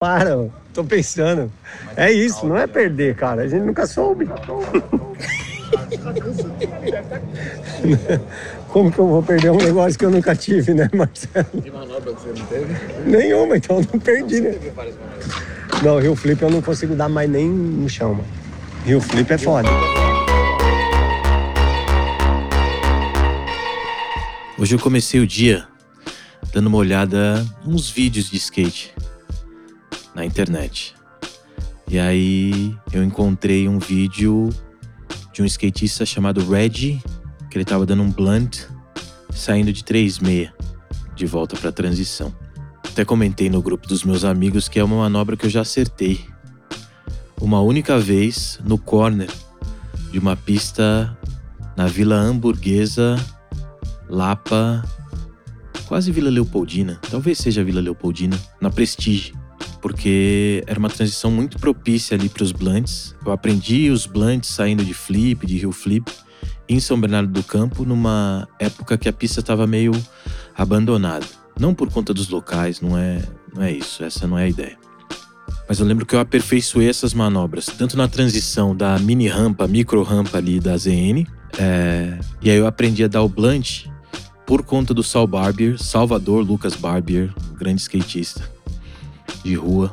Para, ó. tô pensando. É isso, não é perder, cara. A gente nunca soube. Como que eu vou perder um negócio que eu nunca tive, né, Marcelo? Que manobra que você não teve? Nenhuma, então eu não perdi, né? Não, Rio Flip eu não consigo dar mais nem no chão, mano. Rio Flip é foda. Hoje eu comecei o dia dando uma olhada nos vídeos de skate na internet. E aí eu encontrei um vídeo de um skatista chamado Reggie, que ele tava dando um blunt saindo de 3.6 de volta para transição. Até comentei no grupo dos meus amigos que é uma manobra que eu já acertei. Uma única vez no corner de uma pista na Vila Hamburguesa, Lapa, quase Vila Leopoldina, talvez seja Vila Leopoldina, na Prestige, porque era uma transição muito propícia ali para os blunts. Eu aprendi os blunts saindo de flip, de hill flip, em São Bernardo do Campo, numa época que a pista estava meio abandonada. Não por conta dos locais, não é, não é isso, essa não é a ideia. Mas eu lembro que eu aperfeiçoei essas manobras, tanto na transição da mini rampa, micro rampa ali da ZN, é, e aí eu aprendi a dar o blunt por conta do Sal Barbier, Salvador Lucas Barbier, um grande skatista de rua.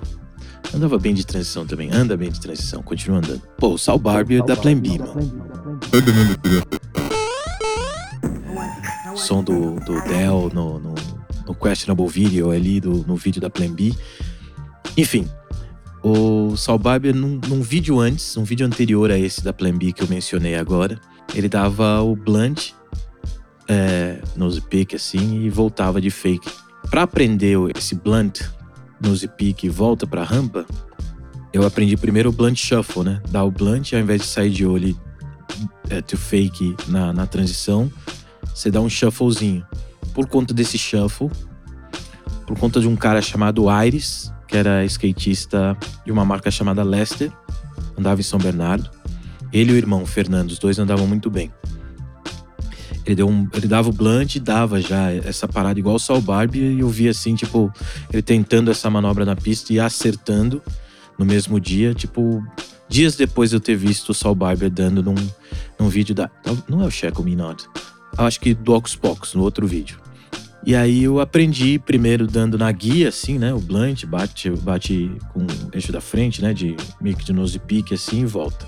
Andava bem de transição também, anda bem de transição, continua andando. Pô, o Sal Barbier da Plan B, mano. Som do, do Dell no, no, no Questionable Video ali, do, no vídeo da Plan B. Enfim, o Sal Barbier, num, num vídeo antes, um vídeo anterior a esse da Plan B que eu mencionei agora, ele dava o blunt é, nose pick assim e voltava de fake. Para aprender esse blunt nose pick e volta para rampa, eu aprendi primeiro o blunt shuffle, né? Dar o blunt ao invés de sair de olho é, to fake na, na transição, você dá um shufflezinho. Por conta desse shuffle, por conta de um cara chamado Iris, que era skatista de uma marca chamada Lester, andava em São Bernardo. Ele e o irmão Fernando, os dois andavam muito bem. Ele, deu um, ele dava o blunt e dava já essa parada igual o Saul Barbie e eu vi assim, tipo, ele tentando essa manobra na pista e acertando no mesmo dia, tipo, dias depois de eu ter visto o Saul Barber dando num, num vídeo da. Não é o Checo Me Not. Acho que do Ocus no outro vídeo. E aí eu aprendi primeiro dando na guia, assim, né? O blunt, bate, bate com o eixo da frente, né? De meio que de nose pique, assim, e volta.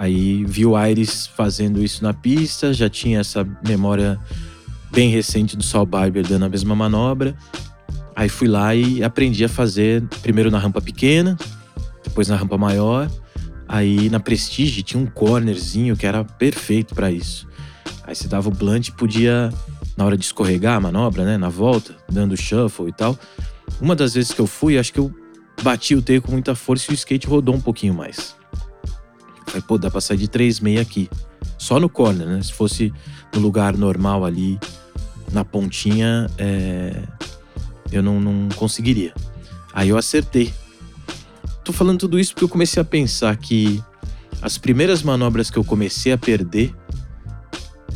Aí vi o Aires fazendo isso na pista, já tinha essa memória bem recente do Saul Barber dando a mesma manobra. Aí fui lá e aprendi a fazer primeiro na rampa pequena, depois na rampa maior. Aí na Prestige tinha um cornerzinho que era perfeito para isso. Aí você dava o blunt e podia, na hora de escorregar a manobra, né, na volta, dando shuffle e tal. Uma das vezes que eu fui, acho que eu bati o teio com muita força e o skate rodou um pouquinho mais. Falei, pô, dá pra sair de 3,6 aqui. Só no corner, né? Se fosse no lugar normal ali, na pontinha, é... eu não, não conseguiria. Aí eu acertei. Tô falando tudo isso porque eu comecei a pensar que as primeiras manobras que eu comecei a perder,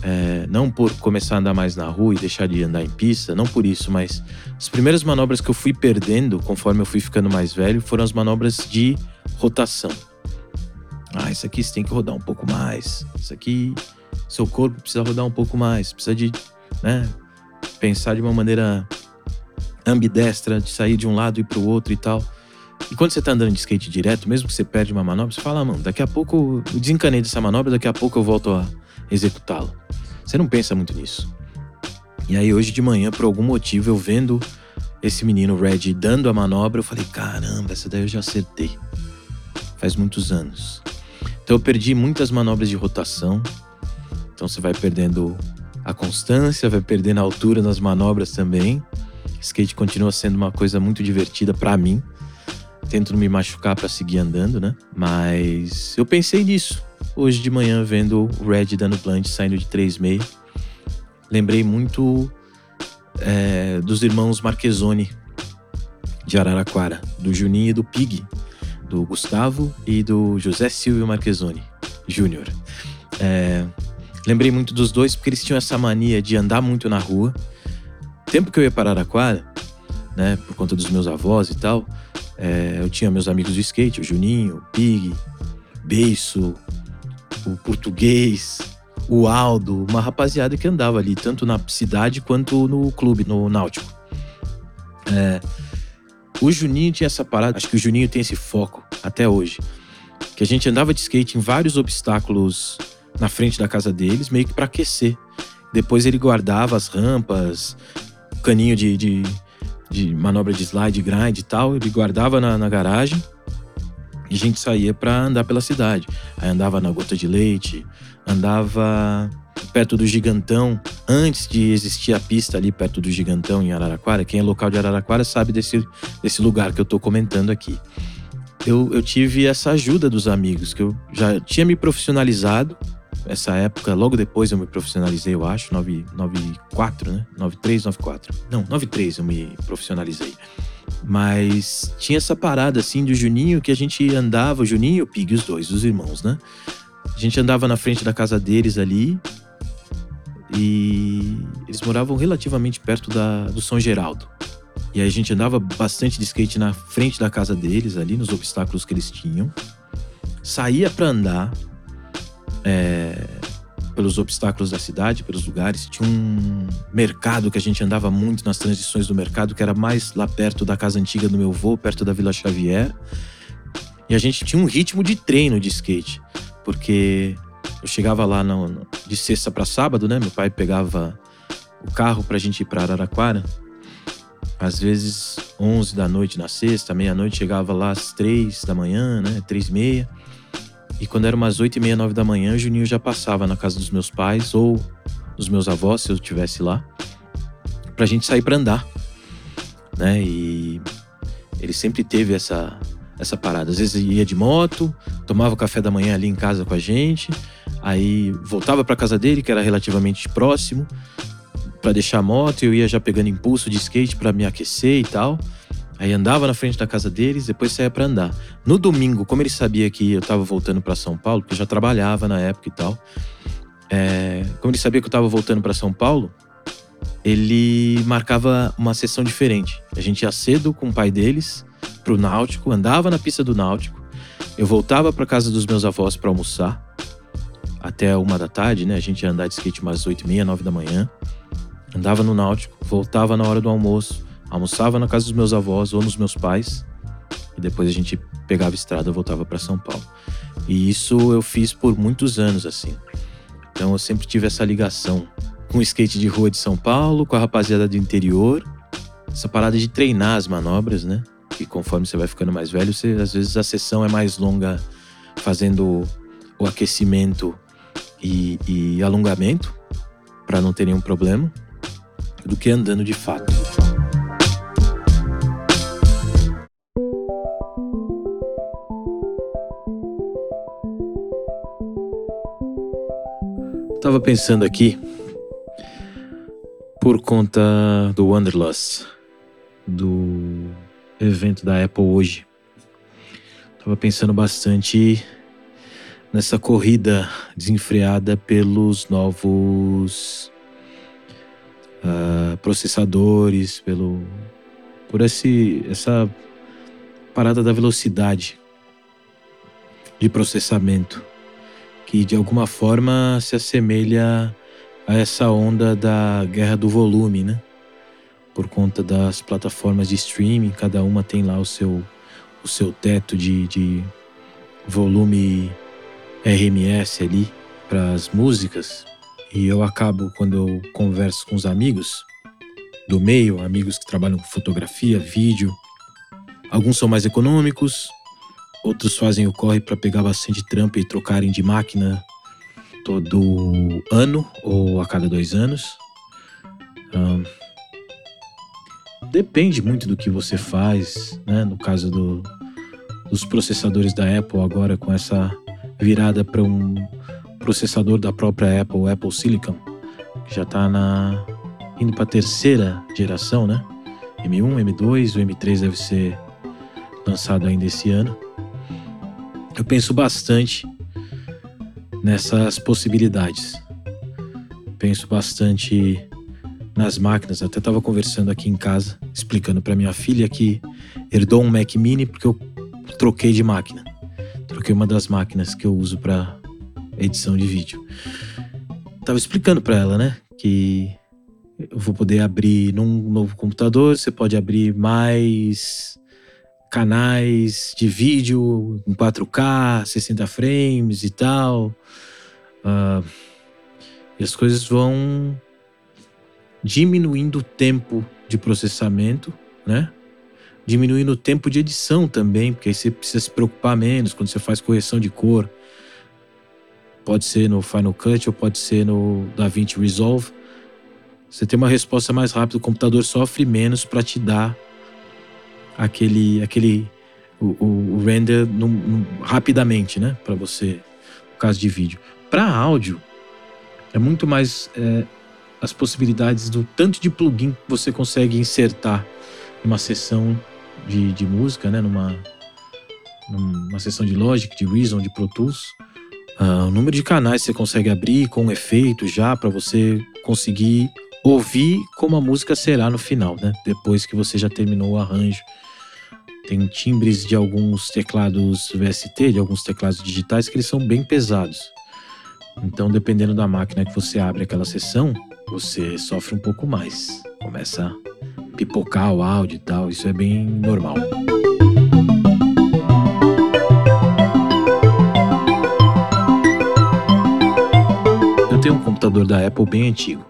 é, não por começar a andar mais na rua e deixar de andar em pista, não por isso, mas as primeiras manobras que eu fui perdendo conforme eu fui ficando mais velho foram as manobras de rotação. Ah, isso aqui você tem que rodar um pouco mais. Isso aqui, seu corpo precisa rodar um pouco mais. Precisa de, né, pensar de uma maneira ambidestra, de sair de um lado e ir pro outro e tal. E quando você tá andando de skate direto, mesmo que você perde uma manobra, você fala, ah, mano, daqui a pouco eu desencanei dessa manobra, daqui a pouco eu volto a executá-la. Você não pensa muito nisso. E aí hoje de manhã, por algum motivo, eu vendo esse menino Red dando a manobra, eu falei, caramba, essa daí eu já acertei. Faz muitos anos. Então eu perdi muitas manobras de rotação. Então você vai perdendo a constância, vai perdendo a altura nas manobras também. Skate continua sendo uma coisa muito divertida para mim. Tento não me machucar para seguir andando, né? Mas eu pensei nisso hoje de manhã vendo o Red dando plant saindo de 3,6. Lembrei muito é, dos irmãos Marquezoni de Araraquara, do Juninho e do Pig, do Gustavo e do José Silvio Marquezoni Júnior. É, lembrei muito dos dois porque eles tinham essa mania de andar muito na rua. Tempo que eu ia para Araraquara, né, por conta dos meus avós e tal, É, eu tinha meus amigos do skate, o Juninho, o Pig, Beiço, o Português, o Aldo, uma rapaziada que andava ali, tanto na cidade quanto no clube, no Náutico. É, o Juninho tinha essa parada, acho que o Juninho tem esse foco até hoje. Que a gente andava de skate em vários obstáculos na frente da casa deles, meio que para aquecer. Depois ele guardava as rampas, caninho de, de, de, manobra de slide, grind e tal, ele guardava na, na garagem e a gente saía para andar pela cidade. Aí andava na gota de leite, andava perto do Gigantão, antes de existir a pista ali perto do Gigantão em Araraquara. Quem é local de Araraquara sabe desse, desse lugar que eu tô comentando aqui. Eu, eu tive essa ajuda dos amigos, que eu já tinha me profissionalizado essa época, logo depois eu me profissionalizei, eu acho, 94, né? 93, 94. Não, 93 eu me profissionalizei. Mas tinha essa parada assim do Juninho que a gente andava, o Juninho e o Pig, os dois, os irmãos, né? A gente andava na frente da casa deles ali e eles moravam relativamente perto da, do São Geraldo. E aí a gente andava bastante de skate na frente da casa deles, ali nos obstáculos que eles tinham. Saía para andar, é, pelos obstáculos da cidade, pelos lugares. Tinha um mercado que a gente andava muito nas transições do mercado, que era mais lá perto da casa antiga do meu avô, perto da Vila Xavier. E a gente tinha um ritmo de treino de skate, porque eu chegava lá no, no, de sexta para sábado, né? Meu pai pegava o carro pra gente ir pra Araraquara. Às vezes 11 da noite na sexta, meia-noite chegava lá às 3 da manhã, né? 3 e meia. E quando era umas oito e meia, nove da manhã, o Juninho já passava na casa dos meus pais ou dos meus avós, se eu estivesse lá, pra gente sair pra andar, né? E ele sempre teve essa, essa parada. Às vezes ia de moto, tomava café da manhã ali em casa com a gente, aí voltava pra casa dele, que era relativamente próximo, para deixar a moto, eu ia já pegando impulso de skate para me aquecer e tal. Aí andava na frente da casa deles, depois saía para andar. No domingo, como ele sabia que eu tava voltando para São Paulo, porque eu já trabalhava na época e tal, é, como ele sabia que eu tava voltando para São Paulo, ele marcava uma sessão diferente. A gente ia cedo com o pai deles pro Náutico, andava na pista do Náutico. Eu voltava para casa dos meus avós para almoçar até uma da tarde, né? A gente ia andar de skate umas oito e meia, nove da manhã. Andava no Náutico, voltava na hora do almoço almoçava na casa dos meus avós ou nos meus pais e depois a gente pegava estrada e voltava para São Paulo. E isso eu fiz por muitos anos assim. Então eu sempre tive essa ligação com o skate de rua de São Paulo, com a rapaziada do interior, essa parada de treinar as manobras, né? E conforme você vai ficando mais velho, você, às vezes a sessão é mais longa fazendo o aquecimento e, e alongamento para não ter nenhum problema do que andando de fato. Tava pensando aqui, por conta do Wanderlust, do evento da Apple hoje. Tava pensando bastante nessa corrida desenfreada pelos novos uh, processadores, pelo por esse essa parada da velocidade de processamento que de alguma forma se assemelha a essa onda da guerra do volume, né? Por conta das plataformas de streaming, cada uma tem lá o seu, o seu teto de, de volume RMS ali para as músicas. E eu acabo, quando eu converso com os amigos do meio, amigos que trabalham com fotografia, vídeo, alguns são mais econômicos, Outros fazem o corre para pegar bastante trampa e trocarem de máquina todo ano ou a cada dois anos. Um, depende muito do que você faz, né? No caso do, dos processadores da Apple agora com essa virada para um processador da própria Apple, Apple Silicon, que já está na indo para a terceira geração, né? M1, M2, o M3 deve ser lançado ainda esse ano eu penso bastante nessas possibilidades. Penso bastante nas máquinas. Até estava conversando aqui em casa, explicando para minha filha que herdou um Mac Mini porque eu troquei de máquina. Troquei uma das máquinas que eu uso para edição de vídeo. Tava explicando para ela, né, que eu vou poder abrir num novo computador, você pode abrir mais canais de vídeo em 4K, 60 frames e tal. Uh, e as coisas vão diminuindo o tempo de processamento, né? Diminuindo o tempo de edição também, porque aí você precisa se preocupar menos quando você faz correção de cor. Pode ser no Final Cut ou pode ser no DaVinci Resolve. Você tem uma resposta mais rápida, o computador sofre menos para te dar aquele aquele o, o, o render num, num, rapidamente, né? Para você, no caso de vídeo. Para áudio, é muito mais é, as possibilidades do tanto de plugin que você consegue insertar numa sessão de, de música, né? Numa, numa sessão de Logic, de Reason, de Pro Tools. Uh, o número de canais que você consegue abrir com efeito já para você conseguir ouvir como a música será no final, né? Depois que você já terminou o arranjo. Tem timbres de alguns teclados VST, de alguns teclados digitais que eles são bem pesados. Então, dependendo da máquina que você abre aquela sessão, você sofre um pouco mais. Começa a pipocar o áudio e tal, isso é bem normal. Eu tenho um computador da Apple bem antigo,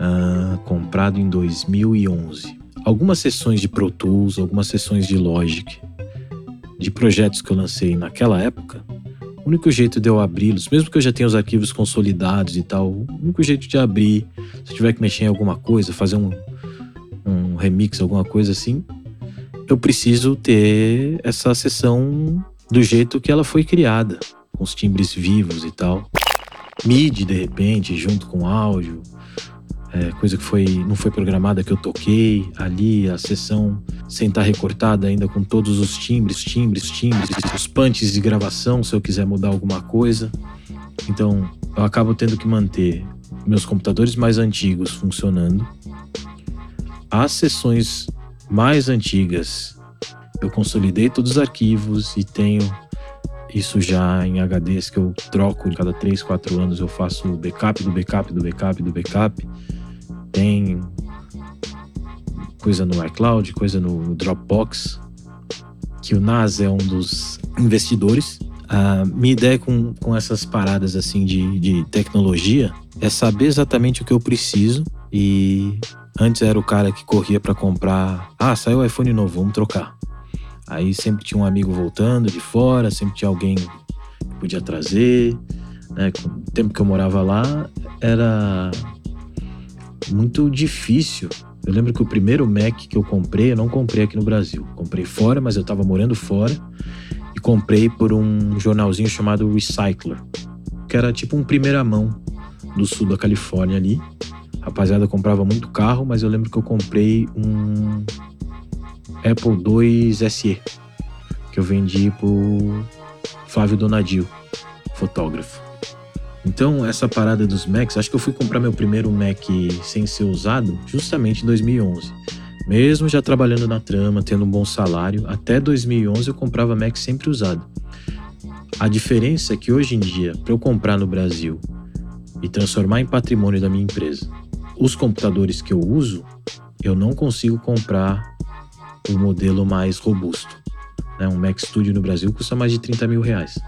uh, comprado em 2011. Algumas sessões de Pro Tools, algumas sessões de Logic, de projetos que eu lancei naquela época, o único jeito de eu abri-los, mesmo que eu já tenha os arquivos consolidados e tal, o único jeito de abrir, se eu tiver que mexer em alguma coisa, fazer um, um remix, alguma coisa assim, eu preciso ter essa sessão do jeito que ela foi criada, com os timbres vivos e tal. MIDI, de repente, junto com áudio, é, coisa que foi, não foi programada que eu toquei ali, a sessão sem estar recortada ainda com todos os timbres, timbres, timbres, os punches de gravação se eu quiser mudar alguma coisa. Então eu acabo tendo que manter meus computadores mais antigos funcionando. As sessões mais antigas eu consolidei todos os arquivos e tenho isso já em HDs que eu troco cada 3, 4 anos eu faço o backup do backup do backup do backup tem coisa no iCloud, coisa no Dropbox, que o Nas é um dos investidores. A minha ideia com, com essas paradas assim de, de tecnologia é saber exatamente o que eu preciso e antes era o cara que corria para comprar, ah, saiu o iPhone novo, vamos trocar. Aí sempre tinha um amigo voltando de fora, sempre tinha alguém que podia trazer. Né? O tempo que eu morava lá era muito difícil. Eu lembro que o primeiro Mac que eu comprei, eu não comprei aqui no Brasil. Comprei fora, mas eu estava morando fora. E comprei por um jornalzinho chamado Recycler, que era tipo um primeira mão do sul da Califórnia ali. Rapaziada comprava muito carro, mas eu lembro que eu comprei um Apple II SE, que eu vendi pro Flávio Donadio, fotógrafo. Então, essa parada dos Macs, acho que eu fui comprar meu primeiro Mac sem ser usado justamente em 2011. Mesmo já trabalhando na trama, tendo um bom salário, até 2011 eu comprava Mac sempre usado. A diferença é que hoje em dia, para eu comprar no Brasil e transformar em patrimônio da minha empresa, os computadores que eu uso, eu não consigo comprar o modelo mais robusto. Né? Um Mac Studio no Brasil custa mais de 30 mil reais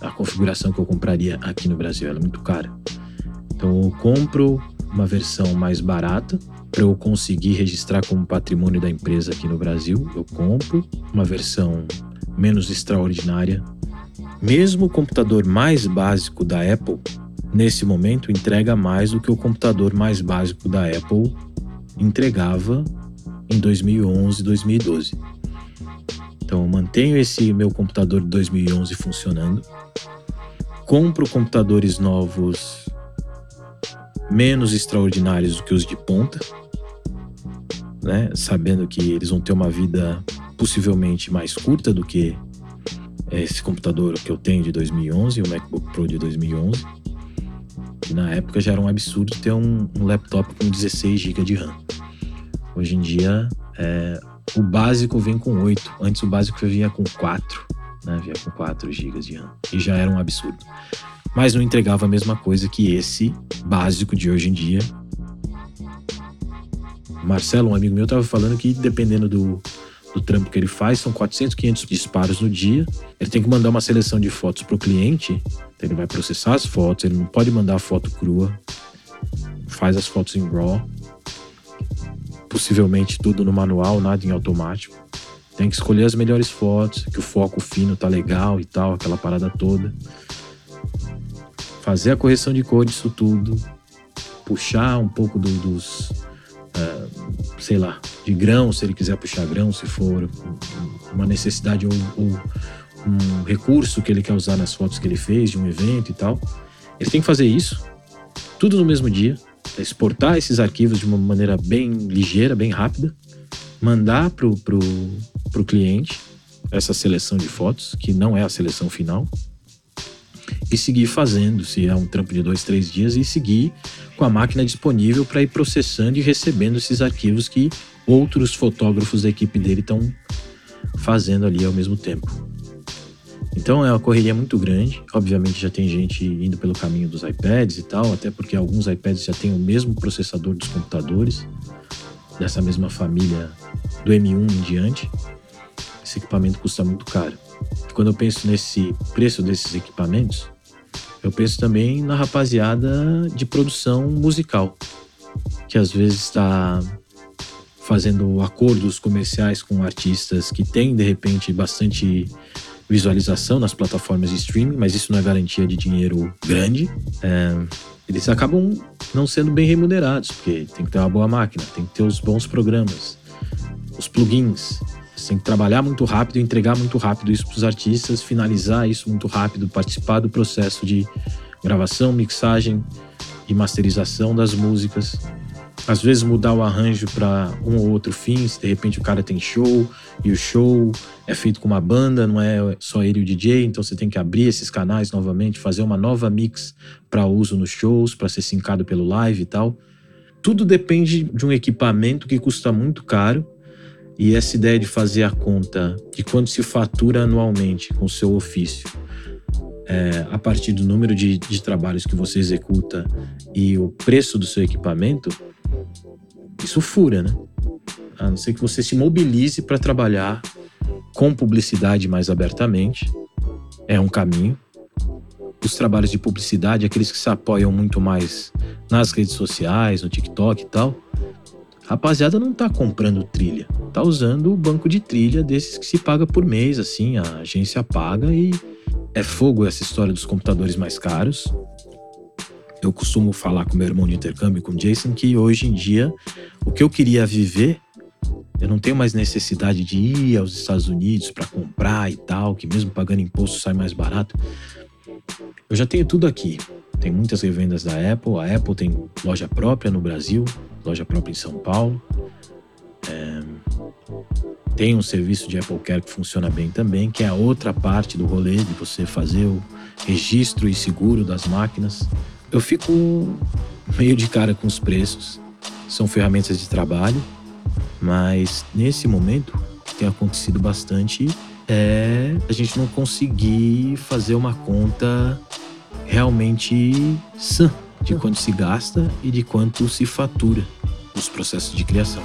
a configuração que eu compraria aqui no Brasil. Ela é muito cara. Então eu compro uma versão mais barata para eu conseguir registrar como patrimônio da empresa aqui no Brasil. Eu compro uma versão menos extraordinária. Mesmo o computador mais básico da Apple, nesse momento, entrega mais do que o computador mais básico da Apple entregava em 2011, 2012. Então eu mantenho esse meu computador de 2011 funcionando compro computadores novos menos extraordinários do que os de ponta, né? Sabendo que eles vão ter uma vida possivelmente mais curta do que esse computador que eu tenho de 2011, o MacBook Pro de 2011. Que na época já era um absurdo ter um, um laptop com 16 GB de RAM. Hoje em dia É, o básico vem com 8. Antes o básico vinha com 4. Né? Vinha com 4 GB de RAM. E já era um absurdo. Mas não entregava a mesma coisa que esse básico de hoje em dia. Marcelo, um amigo meu, estava falando que dependendo do, do trampo que ele faz, são 400, 500 disparos no dia. Ele tem que mandar uma seleção de fotos para o cliente. Então ele vai processar as fotos, ele não pode mandar a foto crua. Faz as fotos em RAW possivelmente tudo no manual, nada em automático. Tem que escolher as melhores fotos, que o foco fino tá legal e tal, aquela parada toda. Fazer a correção de cor disso tudo. Puxar um pouco do, dos. Uh, sei lá, de grão, se ele quiser puxar grão, se for uma necessidade ou, ou um recurso que ele quer usar nas fotos que ele fez de um evento e tal. Ele tem que fazer isso, tudo no mesmo dia, exportar esses arquivos de uma maneira bem ligeira, bem rápida, mandar para o pro, pro cliente essa seleção de fotos, que não é a seleção final, e seguir fazendo, se é um trampo de dois, três dias, e seguir com a máquina disponível para ir processando e recebendo esses arquivos que outros fotógrafos da equipe dele estão fazendo ali ao mesmo tempo. Então é uma correria muito grande. Obviamente já tem gente indo pelo caminho dos iPads e tal, até porque alguns iPads já têm o mesmo processador dos computadores, dessa mesma família do M1 em diante. Esse equipamento custa muito caro. Quando eu penso nesse preço desses equipamentos, eu penso também na rapaziada de produção musical, que às vezes está fazendo acordos comerciais com artistas que têm de repente bastante visualização nas plataformas de streaming, mas isso não é garantia de dinheiro grande. É, eles acabam não sendo bem remunerados, porque tem que ter uma boa máquina, tem que ter os bons programas, os plugins. Você tem que trabalhar muito rápido, entregar muito rápido isso para os artistas, finalizar isso muito rápido, participar do processo de gravação, mixagem e masterização das músicas às vezes mudar o arranjo para um ou outro fim, se de repente o cara tem show e o show é feito com uma banda, não é só ele e o DJ, então você tem que abrir esses canais novamente, fazer uma nova mix para uso nos shows, para ser sincado pelo live e tal. Tudo depende de um equipamento que custa muito caro e essa ideia de fazer a conta de quanto se fatura anualmente com o seu ofício. É, a partir do número de, de trabalhos que você executa e o preço do seu equipamento, isso fura, né? A não ser que você se mobilize para trabalhar com publicidade mais abertamente. É um caminho. Os trabalhos de publicidade, aqueles que se apoiam muito mais nas redes sociais, no TikTok e tal, rapaziada não tá comprando trilha, tá usando o banco de trilha desses que se paga por mês, assim, a agência paga e é fogo essa história dos computadores mais caros. Eu costumo falar com meu irmão de intercâmbio, com Jason, que hoje em dia o que eu queria viver, eu não tenho mais necessidade de ir aos Estados Unidos para comprar e tal, que mesmo pagando imposto sai mais barato. Eu já tenho tudo aqui. Tem muitas revendas da Apple. A Apple tem loja própria no Brasil, loja própria em São Paulo. É... Tem um serviço de Apple Care que funciona bem também, que é a outra parte do rolê de você fazer o registro e seguro das máquinas. Eu fico meio de cara com os preços. São ferramentas de trabalho, mas nesse momento que tem acontecido bastante é a gente não conseguir fazer uma conta realmente sã de quanto se gasta e de quanto se fatura nos processos de criação.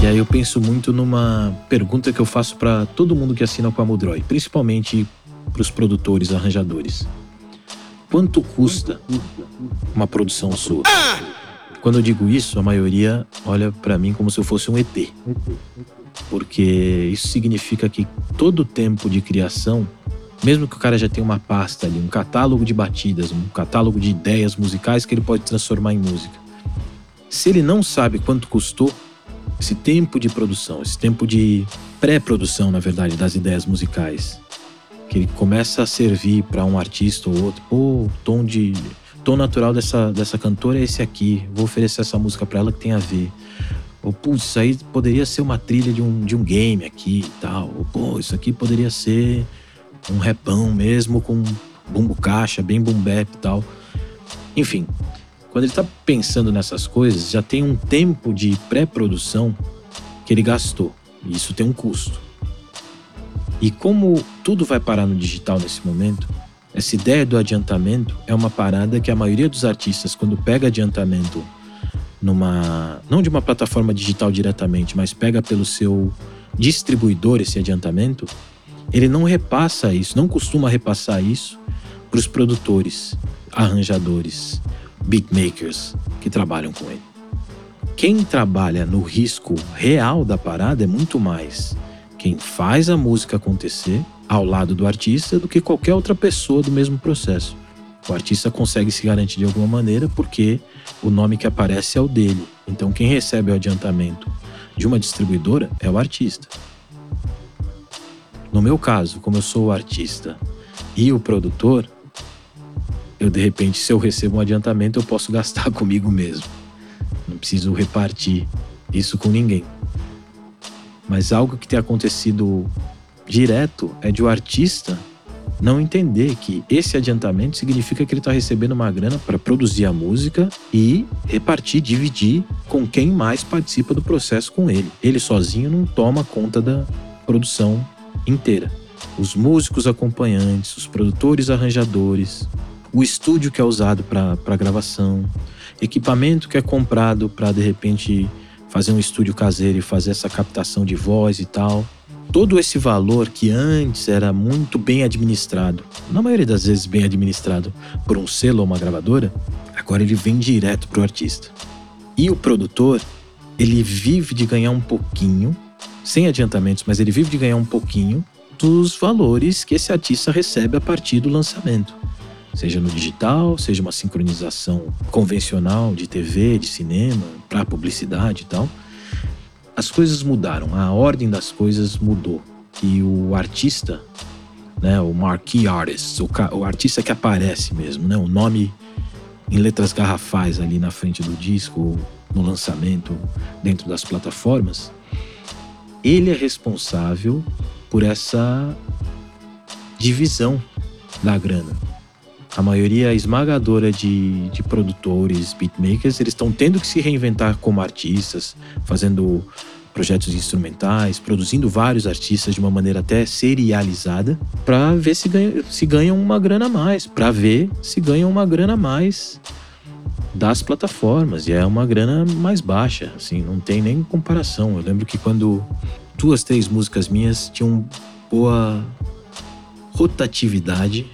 E aí eu penso muito numa pergunta que eu faço para todo mundo que assina com a Mudroy, principalmente para os produtores, arranjadores. Quanto custa uma produção sua? Quando eu digo isso, a maioria olha para mim como se eu fosse um ET. Porque isso significa que todo o tempo de criação, mesmo que o cara já tenha uma pasta ali, um catálogo de batidas, um catálogo de ideias musicais que ele pode transformar em música. Se ele não sabe quanto custou esse tempo de produção, esse tempo de pré-produção, na verdade, das ideias musicais, que ele começa a servir para um artista ou outro. Pô, o tom de tom natural dessa, dessa cantora é esse aqui. Vou oferecer essa música para ela que tem a ver. Ou, putz, isso aí poderia ser uma trilha de um, de um game aqui e tal. Ou, pô, isso aqui poderia ser um repão mesmo com bumbo caixa, bem boom e tal. Enfim, quando ele está pensando nessas coisas, já tem um tempo de pré-produção que ele gastou. E isso tem um custo. E como tudo vai parar no digital nesse momento, essa ideia do adiantamento é uma parada que a maioria dos artistas, quando pega adiantamento numa. não de uma plataforma digital diretamente, mas pega pelo seu distribuidor esse adiantamento, ele não repassa isso, não costuma repassar isso para os produtores, arranjadores, beatmakers que trabalham com ele. Quem trabalha no risco real da parada é muito mais quem faz a música acontecer ao lado do artista do que qualquer outra pessoa do mesmo processo. O artista consegue se garantir de alguma maneira porque o nome que aparece é o dele. Então quem recebe o adiantamento de uma distribuidora é o artista. No meu caso, como eu sou o artista e o produtor, eu de repente, se eu recebo um adiantamento, eu posso gastar comigo mesmo. Não preciso repartir isso com ninguém. Mas algo que tem acontecido direto é de o artista não entender que esse adiantamento significa que ele está recebendo uma grana para produzir a música e repartir, dividir com quem mais participa do processo com ele. Ele sozinho não toma conta da produção inteira. Os músicos acompanhantes, os produtores arranjadores, o estúdio que é usado para gravação, equipamento que é comprado para de repente fazer um estúdio caseiro e fazer essa captação de voz e tal. Todo esse valor que antes era muito bem administrado, na maioria das vezes bem administrado por um selo ou uma gravadora, agora ele vem direto para o artista. E o produtor, ele vive de ganhar um pouquinho, sem adiantamentos, mas ele vive de ganhar um pouquinho dos valores que esse artista recebe a partir do lançamento seja no digital, seja uma sincronização convencional de TV, de cinema, para publicidade e tal. As coisas mudaram, a ordem das coisas mudou. E o artista, né, o marquee artist, o, o artista que aparece mesmo, né, o nome em letras garrafais ali na frente do disco, no lançamento, dentro das plataformas, ele é responsável por essa divisão da grana. A maioria esmagadora de, de produtores, beatmakers, eles estão tendo que se reinventar como artistas, fazendo projetos instrumentais, produzindo vários artistas de uma maneira até serializada, para ver se, se ganham uma grana a mais, para ver se ganham uma grana a mais das plataformas. E é uma grana mais baixa, assim, não tem nem comparação. Eu lembro que quando duas, três músicas minhas tinham boa rotatividade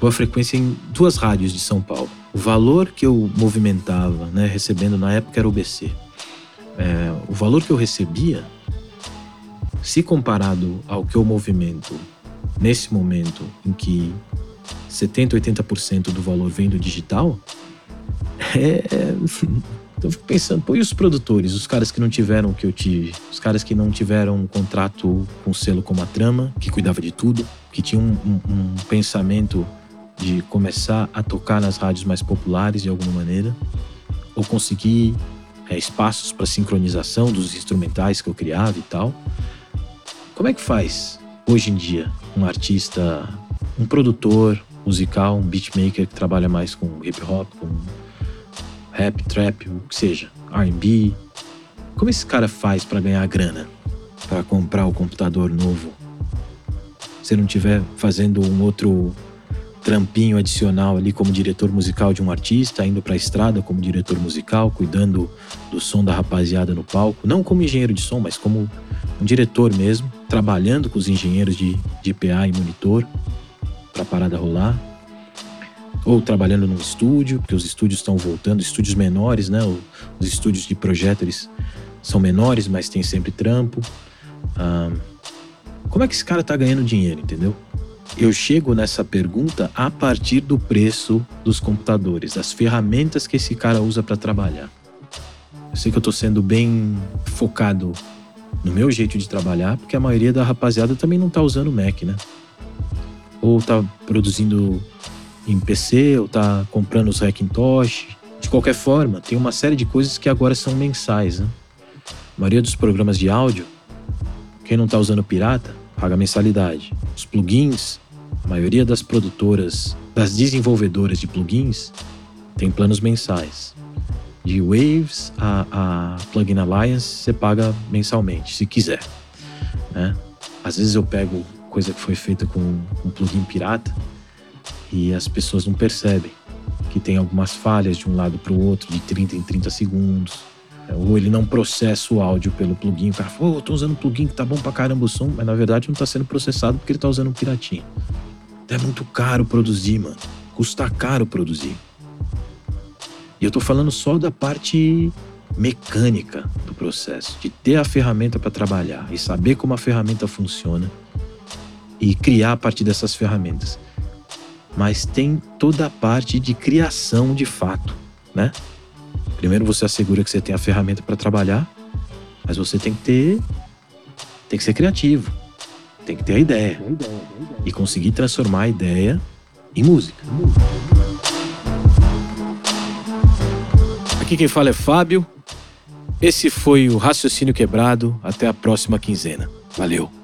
boa frequência em duas rádios de São Paulo. O valor que eu movimentava, né, recebendo na época era o BC. É, o valor que eu recebia, se comparado ao que eu movimento nesse momento em que 70, 80% do valor vem do digital, é, é eu fico pensando, pô, e os produtores, os caras que não tiveram o que eu tive, os caras que não tiveram um contrato com selo como a Trama, que cuidava de tudo, que tinha um, um, um pensamento de começar a tocar nas rádios mais populares de alguma maneira, ou conseguir é, espaços para sincronização dos instrumentais que eu criava e tal. Como é que faz hoje em dia um artista, um produtor musical, um beatmaker que trabalha mais com hip hop, com rap, trap, o que seja, R&B? Como esse cara faz para ganhar grana, para comprar o computador novo? Se não tiver fazendo um outro trampinho adicional ali como diretor musical de um artista, indo para a estrada como diretor musical, cuidando do som da rapaziada no palco, não como engenheiro de som, mas como um diretor mesmo, trabalhando com os engenheiros de, de PA e monitor para a parada rolar. Ou trabalhando num estúdio, porque os estúdios estão voltando, estúdios menores, né? Os estúdios de projeto eles são menores, mas tem sempre trampo. Ah, como é que esse cara tá ganhando dinheiro, entendeu? Eu chego nessa pergunta a partir do preço dos computadores, das ferramentas que esse cara usa para trabalhar. Eu sei que eu estou sendo bem focado no meu jeito de trabalhar, porque a maioria da rapaziada também não está usando Mac, né? Ou está produzindo em PC, ou está comprando os Hackintosh. De qualquer forma, tem uma série de coisas que agora são mensais, né? A maioria dos programas de áudio, quem não está usando pirata, paga mensalidade. Os plugins, a maioria das produtoras, das desenvolvedoras de plugins, tem planos mensais. De Waves a, a Plugin Alliance, você paga mensalmente, se quiser. Né? Às vezes eu pego coisa que foi feita com um plugin pirata e as pessoas não percebem que tem algumas falhas de um lado para o outro, de 30 em 30 segundos. Ou ele não processa o áudio pelo plugin. O cara fala, oh, eu tô usando um plugin que tá bom pra caramba o som, mas na verdade não tá sendo processado porque ele tá usando um piratinho. É muito caro produzir, mano. Custa caro produzir. E eu tô falando só da parte mecânica do processo, de ter a ferramenta para trabalhar e saber como a ferramenta funciona e criar a partir dessas ferramentas. Mas tem toda a parte de criação de fato, né? Primeiro você assegura que você tem a ferramenta para trabalhar, mas você tem que ter tem que ser criativo. Tem que ter a ideia. E conseguir transformar a ideia em música. Aqui quem fala é Fábio. Esse foi o Raciocínio Quebrado. Até a próxima quinzena. Valeu!